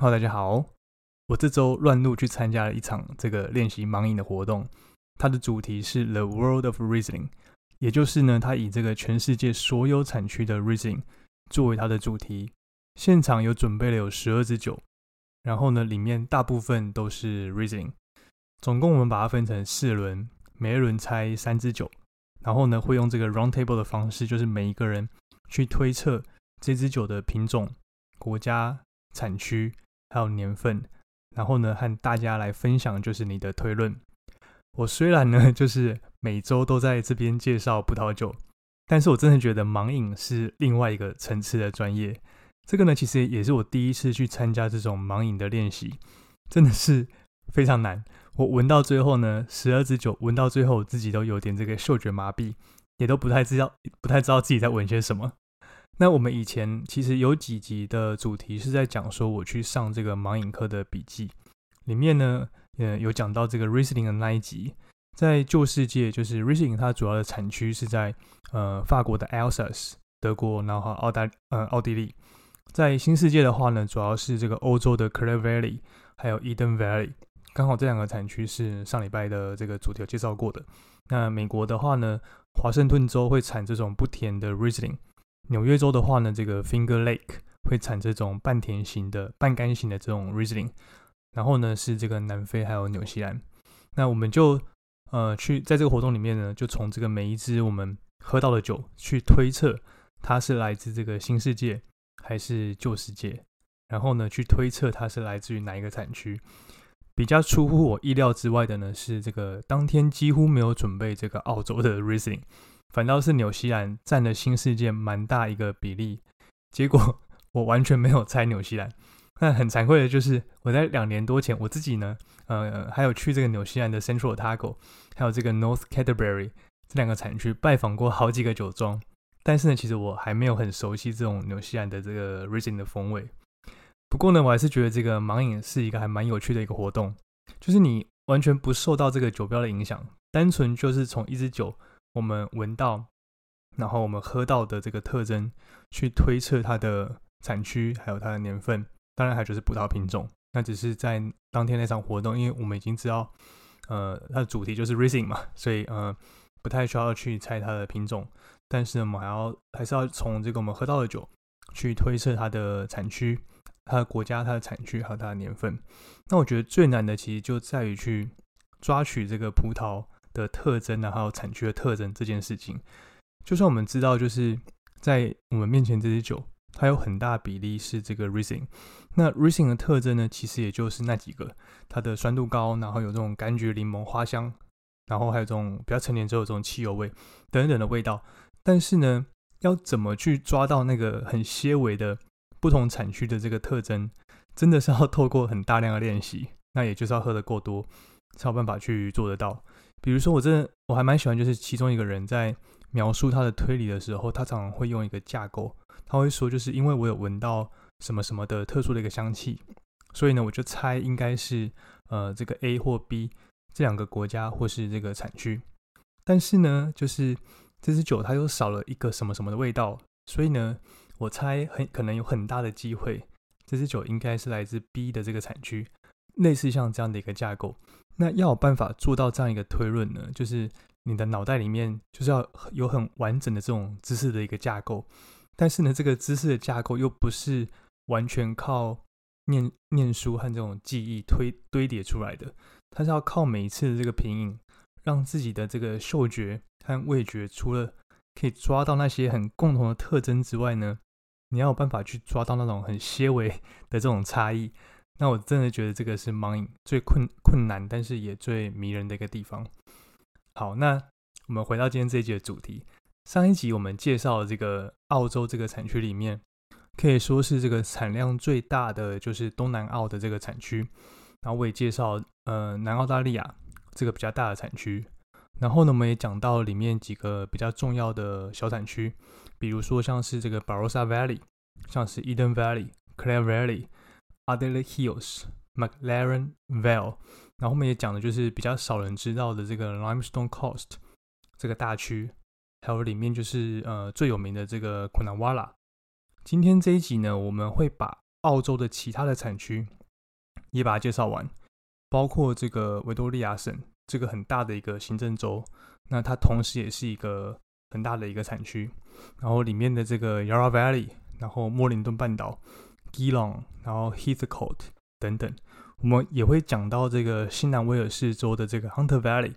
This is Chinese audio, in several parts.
好大家好。我这周乱路去参加了一场这个练习盲饮的活动，它的主题是 The World of Riesling，也就是呢，它以这个全世界所有产区的 Riesling 作为它的主题。现场有准备了有十二支酒，然后呢，里面大部分都是 Riesling。总共我们把它分成四轮，每一轮猜三支酒，然后呢，会用这个 Round Table 的方式，就是每一个人去推测这支酒的品种、国家、产区。还有年份，然后呢，和大家来分享就是你的推论。我虽然呢，就是每周都在这边介绍葡萄酒，但是我真的觉得盲饮是另外一个层次的专业。这个呢，其实也是我第一次去参加这种盲饮的练习，真的是非常难。我闻到最后呢，十二支酒闻到最后，自己都有点这个嗅觉麻痹，也都不太知道，不太知道自己在闻些什么。那我们以前其实有几集的主题是在讲说我去上这个盲饮课的笔记，里面呢，呃，有讲到这个 Riesling 的那一集，在旧世界就是 Riesling 它主要的产区是在呃法国的 Alsace，德国，然后澳大呃奥地利，在新世界的话呢，主要是这个欧洲的 Clare Valley，还有 Eden Valley，刚好这两个产区是上礼拜的这个主题有介绍过的。那美国的话呢，华盛顿州会产这种不甜的 Riesling。纽约州的话呢，这个 Finger Lake 会产这种半甜型的、半干型的这种 Riesling，然后呢是这个南非还有纽西兰。那我们就呃去在这个活动里面呢，就从这个每一支我们喝到的酒去推测它是来自这个新世界还是旧世界，然后呢去推测它是来自于哪一个产区。比较出乎我意料之外的呢是这个当天几乎没有准备这个澳洲的 Riesling。反倒是纽西兰占了新世界蛮大一个比例，结果 我完全没有猜纽西兰。那很惭愧的就是，我在两年多前，我自己呢，呃，还有去这个纽西兰的 Central Otago，还有这个 North Canterbury 这两个产区拜访过好几个酒庄，但是呢，其实我还没有很熟悉这种纽西兰的这个 r i s i n 的风味。不过呢，我还是觉得这个盲饮是一个还蛮有趣的一个活动，就是你完全不受到这个酒标的影响，单纯就是从一支酒。我们闻到，然后我们喝到的这个特征，去推测它的产区，还有它的年份，当然还就是葡萄品种。那只是在当天那场活动，因为我们已经知道，呃，它的主题就是 racing 嘛，所以呃，不太需要去猜它的品种。但是我们还要还是要从这个我们喝到的酒，去推测它的产区、它的国家、它的产区还有它的年份。那我觉得最难的其实就在于去抓取这个葡萄。的特征啊，还有产区的特征这件事情，就算我们知道，就是在我们面前这支酒，它有很大比例是这个 Riesling。那 Riesling 的特征呢，其实也就是那几个，它的酸度高，然后有这种柑橘、柠檬花香，然后还有这种比较成年之后这种汽油味等等的味道。但是呢，要怎么去抓到那个很些微的不同产区的这个特征，真的是要透过很大量的练习，那也就是要喝得够多，才有办法去做得到。比如说，我真的我还蛮喜欢，就是其中一个人在描述他的推理的时候，他常常会用一个架构，他会说，就是因为我有闻到什么什么的特殊的一个香气，所以呢，我就猜应该是呃这个 A 或 B 这两个国家或是这个产区，但是呢，就是这支酒它又少了一个什么什么的味道，所以呢，我猜很可能有很大的机会，这支酒应该是来自 B 的这个产区，类似像这样的一个架构。那要有办法做到这样一个推论呢？就是你的脑袋里面就是要有很完整的这种知识的一个架构，但是呢，这个知识的架构又不是完全靠念念书和这种记忆推堆叠出来的，它是要靠每一次的这个品饮，让自己的这个嗅觉和味觉除了可以抓到那些很共同的特征之外呢，你要有办法去抓到那种很些微的这种差异。那我真的觉得这个是盲饮最困困难，但是也最迷人的一个地方。好，那我们回到今天这一集的主题。上一集我们介绍这个澳洲这个产区里面，可以说是这个产量最大的就是东南澳的这个产区。然后我也介绍呃南澳大利亚这个比较大的产区。然后呢，我们也讲到里面几个比较重要的小产区，比如说像是这个 Barossa Valley，像是 Eden Valley，Clare Valley。Adelaide Hills、McLaren Vale，然后后面也讲的就是比较少人知道的这个 Limestone Coast 这个大区，还有里面就是呃最有名的这个 Coonawarra。今天这一集呢，我们会把澳洲的其他的产区也把它介绍完，包括这个维多利亚省这个很大的一个行政州，那它同时也是一个很大的一个产区，然后里面的这个 Yarra Valley，然后莫林顿半岛、Geelong，然后 Heathcote 等等，我们也会讲到这个新南威尔士州的这个 Hunter Valley，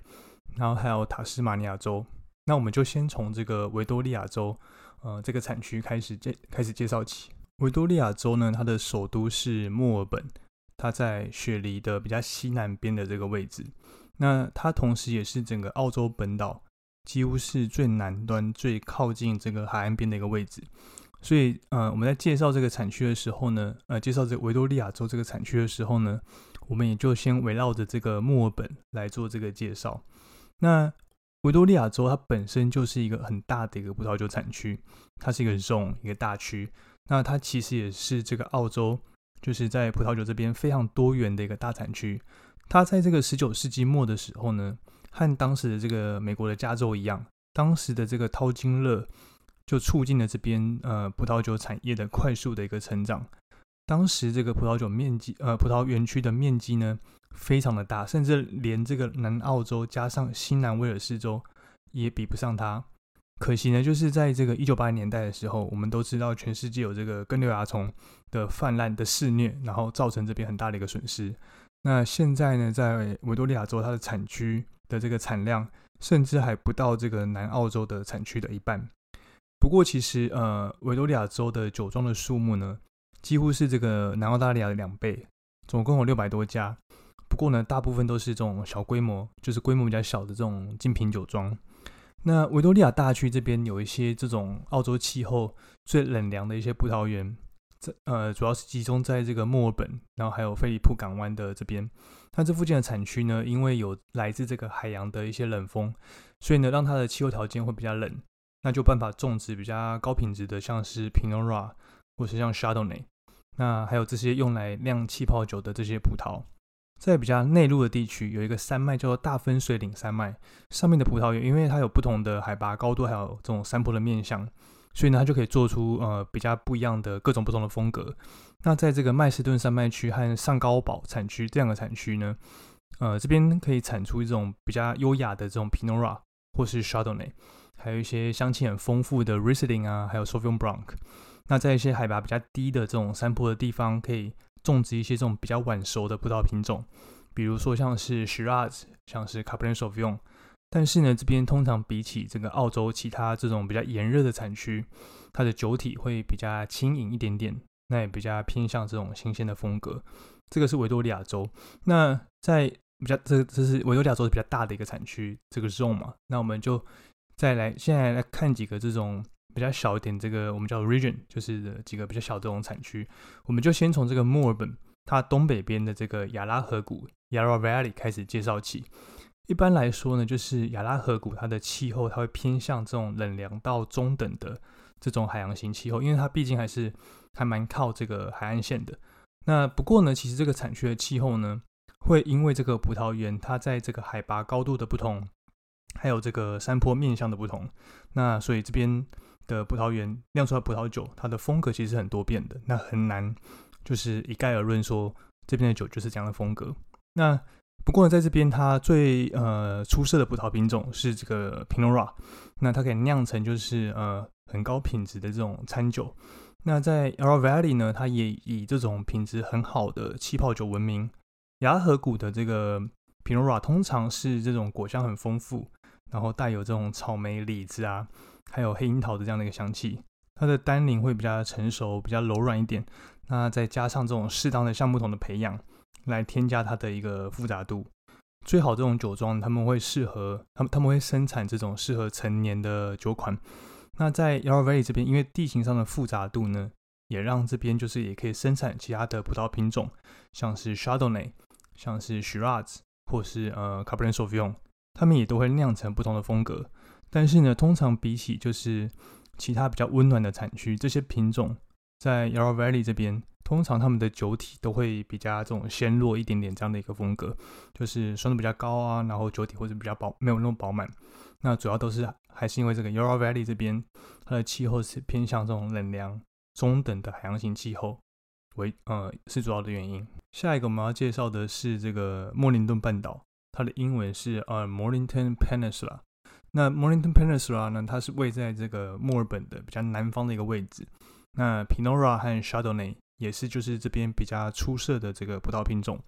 然后还有塔斯马尼亚州。那我们就先从这个维多利亚州，呃，这个产区开始介开始介绍起。维多利亚州呢，它的首都是墨尔本，它在雪梨的比较西南边的这个位置。那它同时也是整个澳洲本岛几乎是最南端、最靠近这个海岸边的一个位置。所以，呃，我们在介绍这个产区的时候呢，呃，介绍这个维多利亚州这个产区的时候呢，我们也就先围绕着这个墨尔本来做这个介绍。那维多利亚州它本身就是一个很大的一个葡萄酒产区，它是一个 zone 一个大区。那它其实也是这个澳洲，就是在葡萄酒这边非常多元的一个大产区。它在这个十九世纪末的时候呢，和当时的这个美国的加州一样，当时的这个淘金热就促进了这边呃葡萄酒产业的快速的一个成长。当时这个葡萄酒面积呃葡萄园区的面积呢？非常的大，甚至连这个南澳洲加上新南威尔士州也比不上它。可惜呢，就是在这个一九八零年代的时候，我们都知道全世界有这个根瘤蚜虫的泛滥的肆虐，然后造成这边很大的一个损失。那现在呢，在维多利亚州，它的产区的这个产量甚至还不到这个南澳洲的产区的一半。不过，其实呃，维多利亚州的酒庄的数目呢，几乎是这个南澳大利亚的两倍，总共有六百多家。不过呢，大部分都是这种小规模，就是规模比较小的这种精品酒庄。那维多利亚大区这边有一些这种澳洲气候最冷凉的一些葡萄园，这呃主要是集中在这个墨尔本，然后还有菲利普港湾的这边。那这附近的产区呢，因为有来自这个海洋的一些冷风，所以呢，让它的气候条件会比较冷，那就办法种植比较高品质的，像是 Pinot Noir 或是像 Chardonnay，那还有这些用来酿气泡酒的这些葡萄。在比较内陆的地区，有一个山脉叫做大分水岭山脉，上面的葡萄园，因为它有不同的海拔高度，还有这种山坡的面向，所以呢，它就可以做出呃比较不一样的各种不同的风格。那在这个麦斯顿山脉区和上高堡产区这两个产区呢，呃，这边可以产出一种比较优雅的这种 Pinot Noir 或是 Chardonnay，还有一些香气很丰富的 Riesling 啊，还有 Sauvignon Blanc。那在一些海拔比较低的这种山坡的地方，可以。种植一些这种比较晚熟的葡萄品种，比如说像是 Shiraz，像是 Cabernet Sauvignon。但是呢，这边通常比起这个澳洲其他这种比较炎热的产区，它的酒体会比较轻盈一点点，那也比较偏向这种新鲜的风格。这个是维多利亚州。那在比较这这是维多利亚州比较大的一个产区，这个 zone 嘛。那我们就再来现在来看几个这种。比较小一点，这个我们叫 region，就是几个比较小的这种产区。我们就先从这个墨尔本，它东北边的这个亚拉河谷 （Yarra Valley） 开始介绍起。一般来说呢，就是亚拉河谷它的气候，它会偏向这种冷凉到中等的这种海洋型气候，因为它毕竟还是还蛮靠这个海岸线的。那不过呢，其实这个产区的气候呢，会因为这个葡萄园它在这个海拔高度的不同，还有这个山坡面向的不同，那所以这边。的葡萄园酿出来葡萄酒，它的风格其实很多变的，那很难就是一概而论说这边的酒就是这样的风格。那不过呢，在这边它最呃出色的葡萄品种是这个 Pinora 那它可以酿成就是呃很高品质的这种餐酒。那在 Yarra Valley 呢，它也以这种品质很好的气泡酒闻名。雅河谷的这个 Pinora 通常是这种果香很丰富，然后带有这种草莓、李子啊。还有黑樱桃的这样的一个香气，它的单宁会比较成熟，比较柔软一点。那再加上这种适当的橡木桶的培养，来添加它的一个复杂度。最好这种酒庄他们会适合，他们他们会生产这种适合成年的酒款。那在 y a r v a y 这边，因为地形上的复杂度呢，也让这边就是也可以生产其他的葡萄品种，像是 Chardonnay，像是 Shiraz，或是呃 Cabernet Sauvignon，他们也都会酿成不同的风格。但是呢，通常比起就是其他比较温暖的产区，这些品种在 Yarra Valley 这边，通常他们的酒体都会比较这种鲜弱一点点这样的一个风格，就是酸度比较高啊，然后酒体或者比较饱，没有那么饱满。那主要都是还是因为这个 Yarra Valley 这边它的气候是偏向这种冷凉中等的海洋型气候，为呃是主要的原因。下一个我们要介绍的是这个莫林顿半岛，它的英文是呃 Mornington Peninsula。那 Mornington Peninsula 呢，它是位在这个墨尔本的比较南方的一个位置。那 Pinot Noir 和 s h a d o n n a y 也是就是这边比较出色的这个葡萄品种。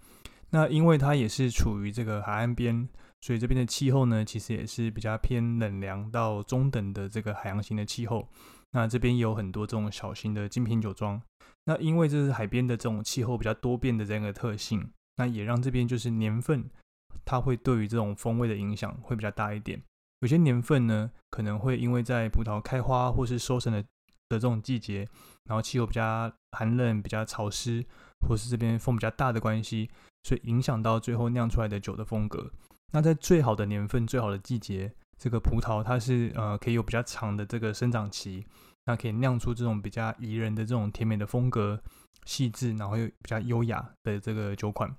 那因为它也是处于这个海岸边，所以这边的气候呢，其实也是比较偏冷凉到中等的这个海洋型的气候。那这边有很多这种小型的精品酒庄。那因为这是海边的这种气候比较多变的这样一个特性，那也让这边就是年份，它会对于这种风味的影响会比较大一点。有些年份呢，可能会因为在葡萄开花或是收成的的这种季节，然后气候比较寒冷、比较潮湿，或是这边风比较大的关系，所以影响到最后酿出来的酒的风格。那在最好的年份、最好的季节，这个葡萄它是呃可以有比较长的这个生长期。那可以酿出这种比较宜人的这种甜美的风格，细致，然后又比较优雅的这个酒款。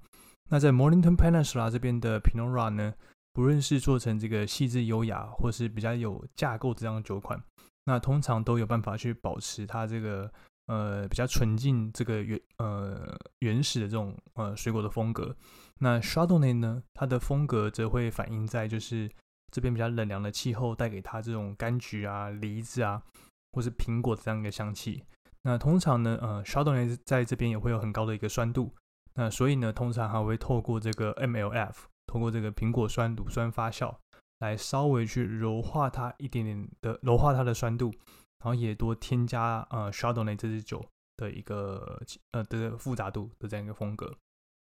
那在 Mornington Peninsula 这边的 Pinot Noir 呢，不论是做成这个细致优雅，或是比较有架构这样的酒款，那通常都有办法去保持它这个呃比较纯净这个原呃原始的这种呃水果的风格。那 s h a d o n a y 呢，它的风格则会反映在就是这边比较冷凉的气候带给它这种柑橘啊、梨子啊。或是苹果这样一个香气，那通常呢，呃，Chardonnay 在这边也会有很高的一个酸度，那所以呢，通常还会透过这个 MLF，透过这个苹果酸乳酸发酵，来稍微去柔化它一点点的柔化它的酸度，然后也多添加呃 Chardonnay 这支酒的一个呃的复杂度的这样一个风格。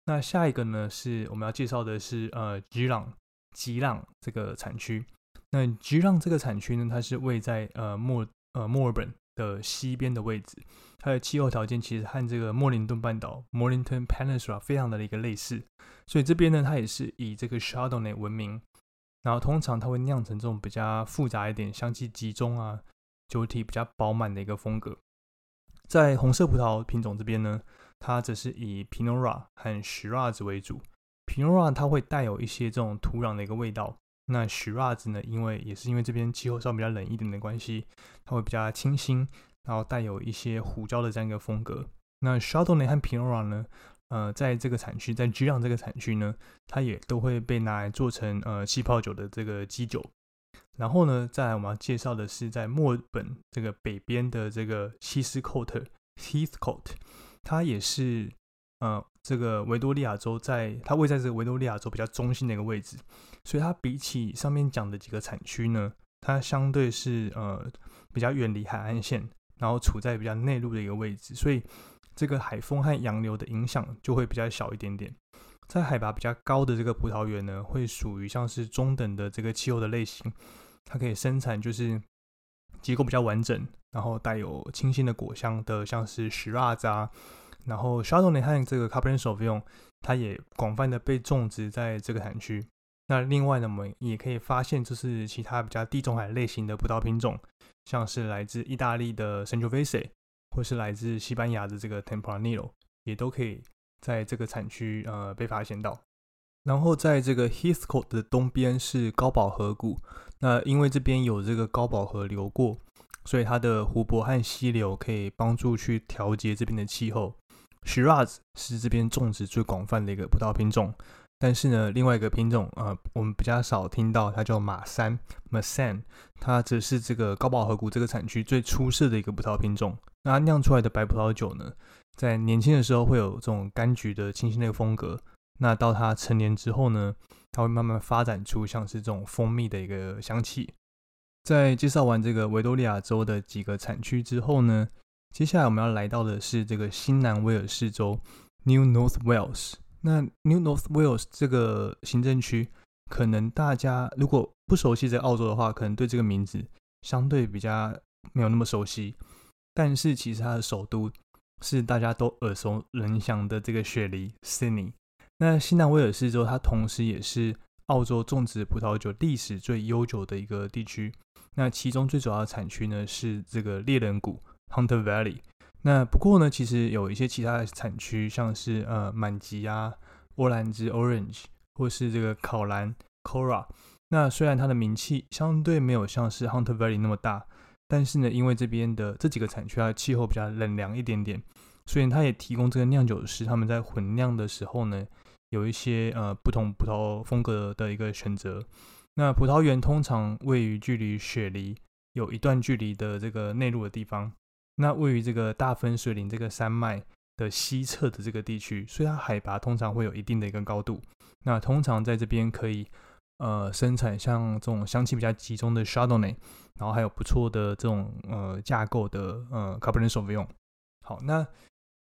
那下一个呢，是我们要介绍的是呃吉朗吉朗这个产区。那吉朗这个产区呢，它是位在呃墨。呃，墨尔本的西边的位置，它的气候条件其实和这个莫林顿半岛 （Mornington Peninsula） 非常的一个类似，所以这边呢，它也是以这个 Chardonnay 闻名。然后通常它会酿成这种比较复杂一点、香气集中啊、酒体比较饱满的一个风格。在红色葡萄品种这边呢，它则是以 Pinot Noir 和 Shiraz 为主。Pinot Noir 它会带有一些这种土壤的一个味道。那 Shiraz 呢？因为也是因为这边气候稍微比较冷一点的关系，它会比较清新，然后带有一些胡椒的这样一个风格。那 s h a d o n a y 和 Pinot Noir 呢？呃，在这个产区，在 G 朗这个产区呢，它也都会被拿来做成呃气泡酒的这个基酒。然后呢，再来我们要介绍的是在墨尔本这个北边的这个西斯寇特 （Heathcote），它也是呃这个维多利亚州在它位在这个维多利亚州比较中心的一个位置。所以它比起上面讲的几个产区呢，它相对是呃比较远离海岸线，然后处在比较内陆的一个位置，所以这个海风和洋流的影响就会比较小一点点。在海拔比较高的这个葡萄园呢，会属于像是中等的这个气候的类型，它可以生产就是结构比较完整，然后带有清新的果香的，像是 Shiraz 啊，然后 Chardonnay 和这个 Cabernet Sauvignon，它也广泛的被种植在这个产区。那另外呢，我们也可以发现，就是其他比较地中海类型的葡萄品种，像是来自意大利的 Sangiovese，或是来自西班牙的这个 Tempranillo，也都可以在这个产区呃被发现到。然后在这个 Heathcote 的东边是高堡河谷，那因为这边有这个高堡河流过，所以它的湖泊和溪流可以帮助去调节这边的气候。Shiraz 是这边种植最广泛的一个葡萄品种。但是呢，另外一个品种，呃，我们比较少听到，它叫马三 （Masan），它则是这个高堡河谷这个产区最出色的一个葡萄品种。那它酿出来的白葡萄酒呢，在年轻的时候会有这种柑橘的清新的风格。那到它成年之后呢，它会慢慢发展出像是这种蜂蜜的一个香气。在介绍完这个维多利亚州的几个产区之后呢，接下来我们要来到的是这个新南威尔士州 （New North Wales）。那 New North Wales 这个行政区，可能大家如果不熟悉在澳洲的话，可能对这个名字相对比较没有那么熟悉。但是其实它的首都是大家都耳熟能详的这个雪梨 Sydney。那西南威尔士州它同时也是澳洲种植葡萄酒历史最悠久的一个地区。那其中最主要的产区呢是这个猎人谷 Hunter Valley。那不过呢，其实有一些其他的产区，像是呃满吉啊、欧兰兹 （Orange） 或是这个考兰 （Cora）。那虽然它的名气相对没有像是 Hunter Valley 那么大，但是呢，因为这边的这几个产区它的气候比较冷凉一点点，所以它也提供这个酿酒师他们在混酿的时候呢，有一些呃不同葡萄风格的一个选择。那葡萄园通常位于距离雪梨有一段距离的这个内陆的地方，那位于这个大分水岭这个山脉的西侧的这个地区，所以它海拔通常会有一定的一个高度。那通常在这边可以呃生产像这种香气比较集中的 s h a d o n a y 然后还有不错的这种呃架构的呃 c a b e r n e t s a u v i g n。好，那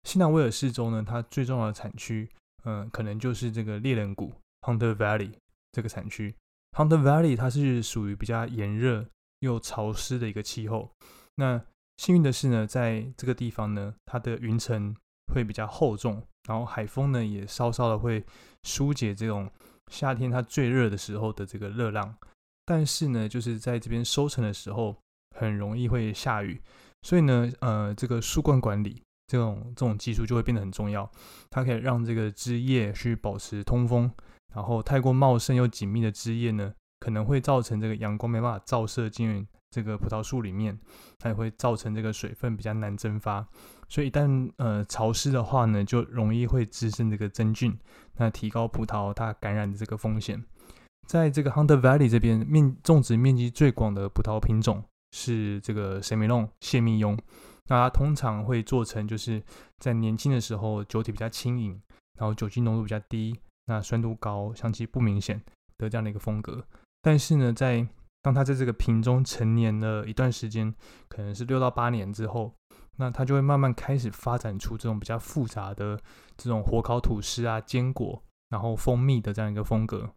新南威尔士州呢，它最重要的产区，嗯，可能就是这个猎人谷 Hunter Valley 这个产区。Hunter Valley 它是属于比较炎热又潮湿的一个气候。那幸运的是呢，在这个地方呢，它的云层会比较厚重，然后海风呢也稍稍的会疏解这种夏天它最热的时候的这个热浪。但是呢，就是在这边收成的时候，很容易会下雨，所以呢，呃，这个树冠管理这种这种技术就会变得很重要。它可以让这个枝叶去保持通风。然后太过茂盛又紧密的枝叶呢，可能会造成这个阳光没办法照射进这个葡萄树里面，它也会造成这个水分比较难蒸发。所以一旦呃潮湿的话呢，就容易会滋生这个真菌，那提高葡萄它感染的这个风险。在这个 Hunter Valley 这边面种植面积最广的葡萄品种是这个 s e m i l o n 谢密雍，那它通常会做成就是在年轻的时候酒体比较轻盈，然后酒精浓度比较低。那酸度高，香气不明显的这样的一个风格，但是呢，在当它在这个瓶中陈年了一段时间，可能是六到八年之后，那它就会慢慢开始发展出这种比较复杂的这种火烤吐司啊、坚果，然后蜂蜜的这样一个风格。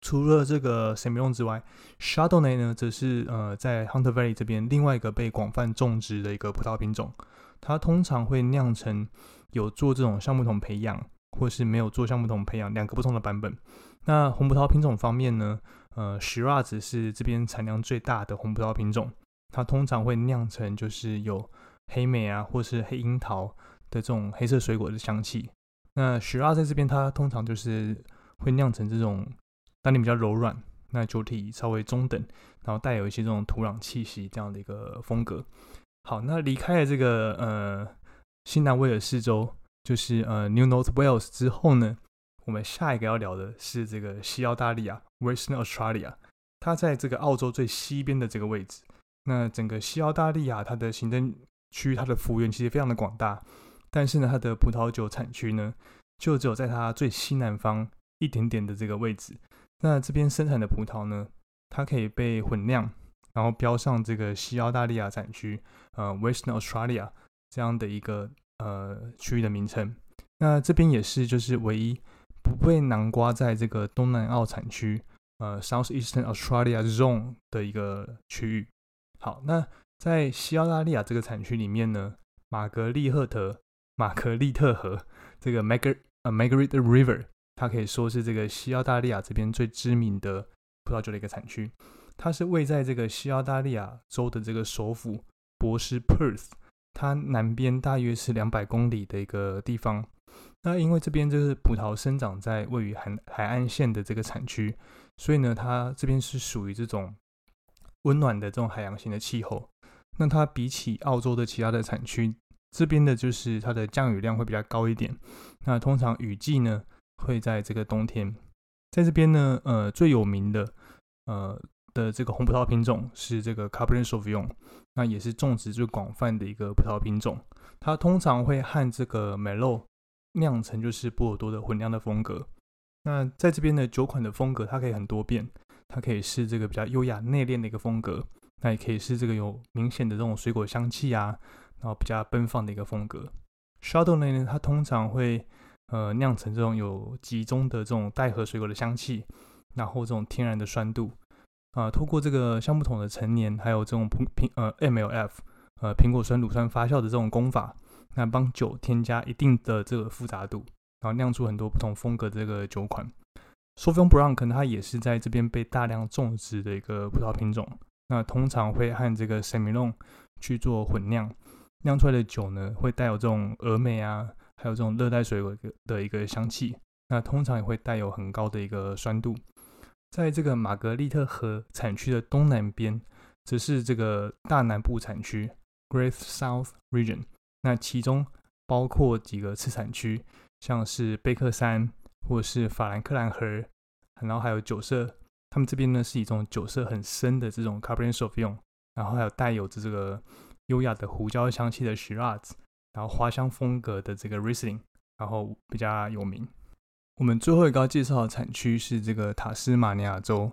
除了这个 s e m i l o n 之外，Chardonnay 呢，则是呃在 Hunter Valley 这边另外一个被广泛种植的一个葡萄品种，它通常会酿成有做这种橡木桶培养。或是没有做橡木桶培养两个不同的版本。那红葡萄品种方面呢？呃，Shiraz 是这边产量最大的红葡萄品种，它通常会酿成就是有黑莓啊，或是黑樱桃的这种黑色水果的香气。那 Shiraz 在这边它通常就是会酿成这种单宁比较柔软，那酒体稍微中等，然后带有一些这种土壤气息这样的一个风格。好，那离开了这个呃新南威尔士州。就是呃，New North Wales 之后呢，我们下一个要聊的是这个西澳大利亚 （Western Australia），它在这个澳洲最西边的这个位置。那整个西澳大利亚它的行政区，它的幅员其实非常的广大，但是呢，它的葡萄酒产区呢，就只有在它最西南方一点点的这个位置。那这边生产的葡萄呢，它可以被混酿，然后标上这个西澳大利亚产区，呃，Western Australia 这样的一个。呃，区域的名称，那这边也是就是唯一不被南瓜在这个东南澳产区，呃，South Eastern Australia Zone 的一个区域。好，那在西澳大利亚这个产区里面呢，玛格丽赫特、玛格丽特河这个 Margar 呃 Margaret River，它可以说是这个西澳大利亚这边最知名的葡萄酒的一个产区。它是位在这个西澳大利亚州的这个首府博斯 Perth。它南边大约是两百公里的一个地方，那因为这边就是葡萄生长在位于海海岸线的这个产区，所以呢，它这边是属于这种温暖的这种海洋型的气候。那它比起澳洲的其他的产区，这边的就是它的降雨量会比较高一点。那通常雨季呢会在这个冬天，在这边呢，呃，最有名的，呃。的这个红葡萄品种是这个 Cabernet Sauvignon，那也是种植最广泛的一个葡萄品种。它通常会和这个 Melo 酿成就是波尔多的混酿的风格。那在这边的酒款的风格，它可以很多变，它可以是这个比较优雅内敛的一个风格，那也可以是这个有明显的这种水果香气啊，然后比较奔放的一个风格。Chardonnay 呢，它通常会呃酿成这种有集中的这种带核水果的香气，然后这种天然的酸度。啊，透过这个橡木桶的陈年，还有这种苹苹呃 MLF 呃苹果酸乳酸发酵的这种功法，那帮酒添加一定的这个复杂度，然后酿出很多不同风格的这个酒款。Sauvignon Blanc 可能它也是在这边被大量种植的一个葡萄品种，那通常会和这个 s e m i l o n 去做混酿，酿出来的酒呢会带有这种峨眉啊，还有这种热带水果的一个香气，那通常也会带有很高的一个酸度。在这个玛格丽特河产区的东南边，则是这个大南部产区 （Great South Region）。那其中包括几个次产区，像是贝克山或者是法兰克兰河，然后还有酒色，他们这边呢是一种酒色很深的这种 Cabernet Sauvignon，然后还有带有着这个优雅的胡椒香气的 Shiraz，然后花香风格的这个 Riesling，然后比较有名。我们最后一个要介绍的产区是这个塔斯马尼亚州。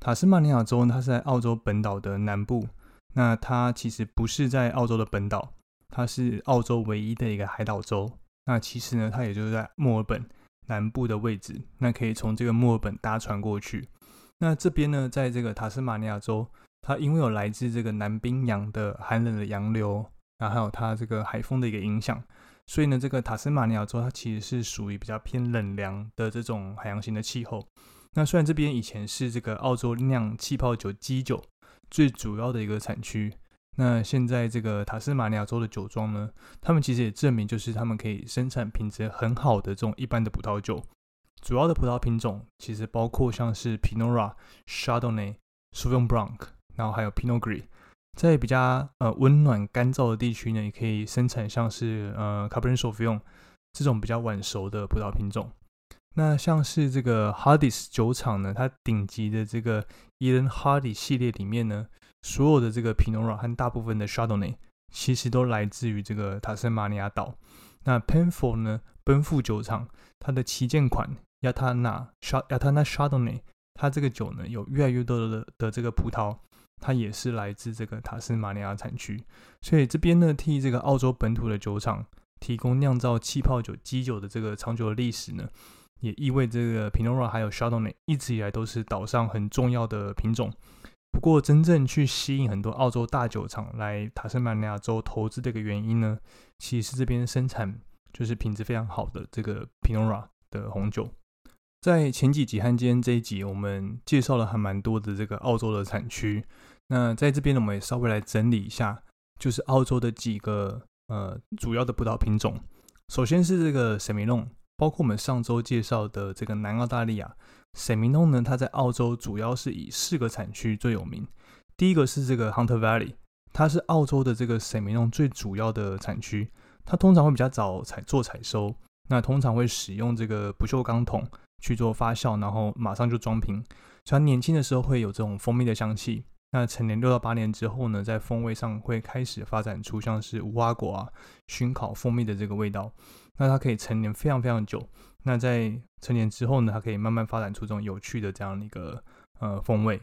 塔斯马尼亚州呢，它是在澳洲本岛的南部。那它其实不是在澳洲的本岛，它是澳洲唯一的一个海岛州。那其实呢，它也就是在墨尔本南部的位置。那可以从这个墨尔本搭船过去。那这边呢，在这个塔斯马尼亚州，它因为有来自这个南冰洋的寒冷的洋流，然后还有它这个海风的一个影响，所以呢，这个塔斯马尼亚州它其实是属于比较偏冷凉的这种海洋型的气候。那虽然这边以前是这个澳洲酿气泡酒基酒最主要的一个产区，那现在这个塔斯马尼亚州的酒庄呢，他们其实也证明就是他们可以生产品质很好的这种一般的葡萄酒。主要的葡萄品种其实包括像是 Pinot Noir、Chardonnay、Suvon Blanc，然后还有 Pinot Gris。在比较呃温暖干燥的地区呢，也可以生产像是呃 c a b e r n e t s a u v i g n 这种比较晚熟的葡萄品种。那像是这个 Hardys 酒厂呢，它顶级的这个 Eden Hardy 系列里面呢，所有的这个 Pinot Noir 和大部分的 Shadone 其实都来自于这个塔斯马尼亚岛。那 Penfold 呢，奔富酒厂它的旗舰款 Yatana Yatana Chardonnay，它这个酒呢有越来越多的的这个葡萄，它也是来自这个塔斯马尼亚产区。所以这边呢，替这个澳洲本土的酒厂提供酿造气泡酒基酒的这个长久的历史呢。也意味这个 Pinot Noir 还有 Shadone 一直以来都是岛上很重要的品种。不过，真正去吸引很多澳洲大酒厂来塔斯马尼亚州投资的一个原因呢，其实是这边生产就是品质非常好的这个 Pinot Noir 的红酒。在前几集和今天这一集，我们介绍了还蛮多的这个澳洲的产区。那在这边呢，我们也稍微来整理一下，就是澳洲的几个呃主要的葡萄品种。首先是这个 s e m i n o n 包括我们上周介绍的这个南澳大利亚 s e m i n o 呢，它在澳洲主要是以四个产区最有名。第一个是这个 Hunter Valley，它是澳洲的这个 s e m i n o 最主要的产区。它通常会比较早采做采收，那通常会使用这个不锈钢桶去做发酵，然后马上就装瓶。所以它年轻的时候会有这种蜂蜜的香气。那成年六到八年之后呢，在风味上会开始发展出像是无花果啊、熏烤蜂蜜的这个味道。那它可以成年非常非常久。那在成年之后呢，它可以慢慢发展出这种有趣的这样的一个呃风味。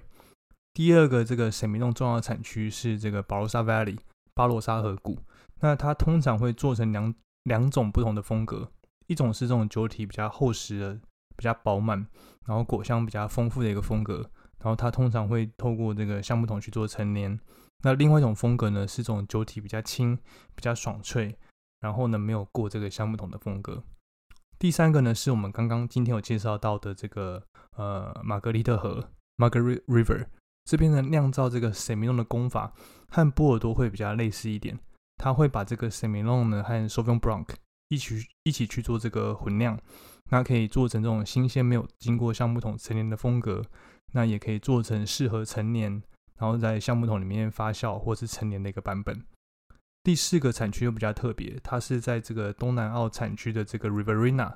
第二个这个神秘洞重要的产区是这个巴罗萨 Valley 巴罗沙河谷。那它通常会做成两两种不同的风格，一种是这种酒体比较厚实的、比较饱满，然后果香比较丰富的一个风格。然后它通常会透过这个橡木桶去做陈年。那另外一种风格呢，是这种酒体比较轻、比较爽脆。然后呢，没有过这个橡木桶的风格。第三个呢，是我们刚刚今天有介绍到的这个呃玛格丽特河 （Margaret River） 这边的酿造这个 s e m i l o n 的功法和波尔多会比较类似一点。它会把这个 s e m i l o n 呢和 s o v i g n o n Blanc 一起一起去做这个混酿，那可以做成这种新鲜没有经过橡木桶陈年的风格。那也可以做成适合陈年，然后在橡木桶里面发酵或是陈年的一个版本。第四个产区又比较特别，它是在这个东南澳产区的这个 Riverina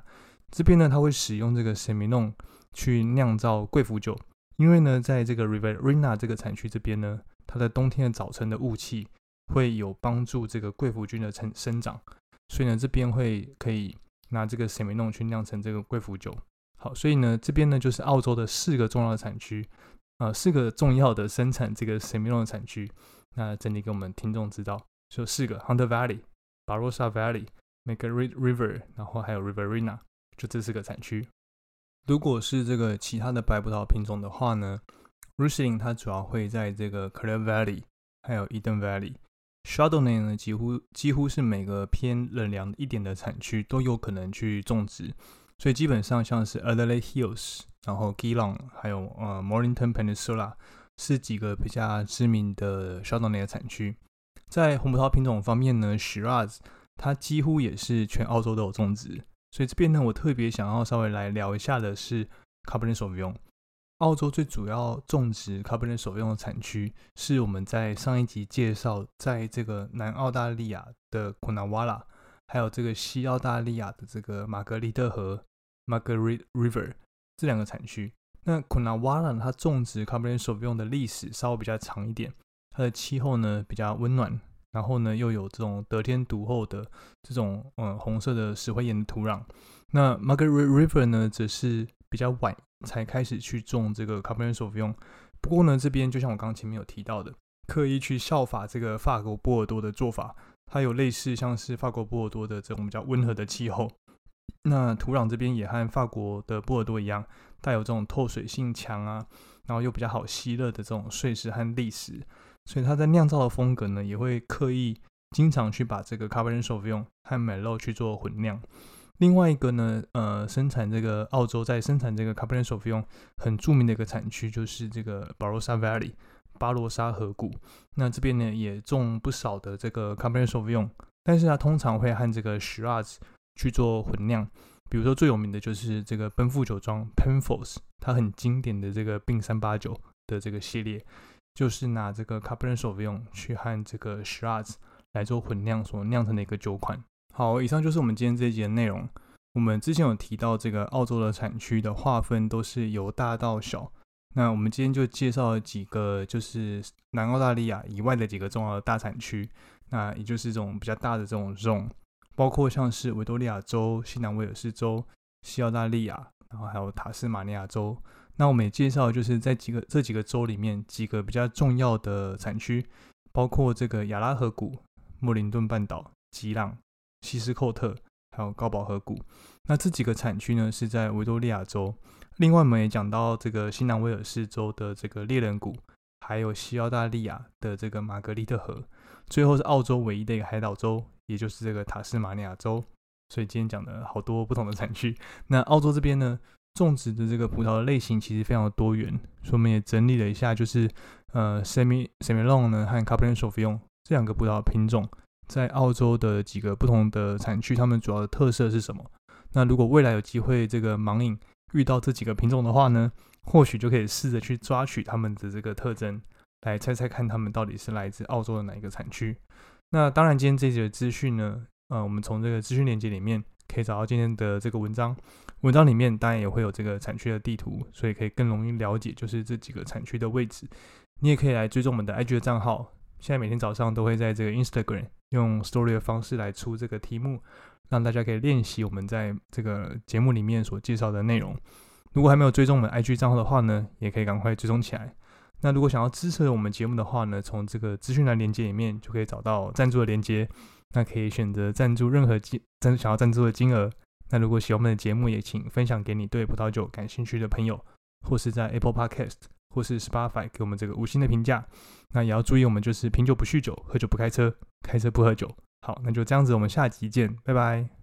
这边呢，它会使用这个 s e m i n o n 去酿造贵腐酒。因为呢，在这个 Riverina 这个产区这边呢，它的冬天的早晨的雾气会有帮助这个贵腐菌的成生长，所以呢，这边会可以拿这个 s e m i n o n 去酿成这个贵腐酒。好，所以呢，这边呢就是澳洲的四个重要的产区，呃，四个重要的生产这个 s e m i n o n 的产区。那整理给我们听众知道。就四个：Hunter Valley、Barossa Valley、Margaret River，然后还有 Riverina，就这四个产区。如果是这个其他的白葡萄品种的话呢，Riesling 它主要会在这个 Clare Valley，还有 Eden Valley。Chardonnay 呢，几乎几乎是每个偏冷凉一点的产区都有可能去种植，所以基本上像是 Adelaide Hills，然后 Geelong，还有呃 Mornington Peninsula 是几个比较知名的 Chardonnay 的产区。在红葡萄品种方面呢，Shiraz 它几乎也是全澳洲都有种植，所以这边呢，我特别想要稍微来聊一下的是 Cabernet Sauvignon。澳洲最主要种植 Cabernet Sauvignon 的产区是我们在上一集介绍，在这个南澳大利亚的 Coonawarra，还有这个西澳大利亚的这个玛格丽特河 （Margaret River） 这两个产区。那 k u n a w a l a 它种植 Cabernet Sauvignon 的历史稍微比较长一点，它的气候呢比较温暖，然后呢又有这种得天独厚的这种嗯红色的石灰岩的土壤。那 Margaret River 呢则是比较晚才开始去种这个 Cabernet Sauvignon。不过呢，这边就像我刚刚前面有提到的，刻意去效法这个法国波尔多的做法，它有类似像是法国波尔多的这种比较温和的气候。那土壤这边也和法国的波尔多一样，带有这种透水性强啊，然后又比较好吸热的这种碎石和砾石，所以它在酿造的风格呢，也会刻意经常去把这个 Cabernet Sauvignon 和 m e l o 去做混酿。另外一个呢，呃，生产这个澳洲在生产这个 Cabernet Sauvignon 很著名的一个产区就是这个 Barossa Valley 巴罗沙河谷。那这边呢也种不少的这个 Cabernet Sauvignon，但是它通常会和这个 Shiraz 去做混酿。比如说最有名的就是这个奔富酒庄 Penfolds，它很经典的这个并三八九的这个系列，就是拿这个 Cabernet Sauvignon 去和这个 Shiraz 来做混酿所酿成的一个酒款。好，以上就是我们今天这一节的内容。我们之前有提到这个澳洲的产区的划分都是由大到小。那我们今天就介绍了几个，就是南澳大利亚以外的几个重要的大产区。那也就是这种比较大的这种 zone，包括像是维多利亚州、西南威尔士州、西澳大利亚，然后还有塔斯马尼亚州。那我们也介绍，就是在几个这几个州里面几个比较重要的产区，包括这个亚拉河谷、莫林顿半岛、吉朗。西斯寇特还有高堡河谷，那这几个产区呢是在维多利亚州。另外，我们也讲到这个新南威尔士州的这个猎人谷，还有西澳大利亚的这个玛格丽特河。最后是澳洲唯一的一个海岛州，也就是这个塔斯马尼亚州。所以今天讲的好多不同的产区。那澳洲这边呢，种植的这个葡萄的类型其实非常的多元。所以我们也整理了一下，就是呃，semi semi long 呢和 Cabernet Sauvignon 这两个葡萄品种。在澳洲的几个不同的产区，它们主要的特色是什么？那如果未来有机会这个盲饮遇到这几个品种的话呢，或许就可以试着去抓取它们的这个特征，来猜猜看它们到底是来自澳洲的哪一个产区。那当然，今天这节资讯呢，呃，我们从这个资讯链接里面可以找到今天的这个文章，文章里面当然也会有这个产区的地图，所以可以更容易了解就是这几个产区的位置。你也可以来追踪我们的 IG 的账号。现在每天早上都会在这个 Instagram 用 Story 的方式来出这个题目，让大家可以练习我们在这个节目里面所介绍的内容。如果还没有追踪我们 IG 账号的话呢，也可以赶快追踪起来。那如果想要支持我们节目的话呢，从这个资讯栏连接里面就可以找到赞助的连接，那可以选择赞助任何金赞想要赞助的金额。那如果喜欢我们的节目，也请分享给你对葡萄酒感兴趣的朋友，或是在 Apple Podcast。或是 Spotify 给我们这个五星的评价，那也要注意，我们就是品酒不酗酒，喝酒不开车，开车不喝酒。好，那就这样子，我们下集见，拜拜。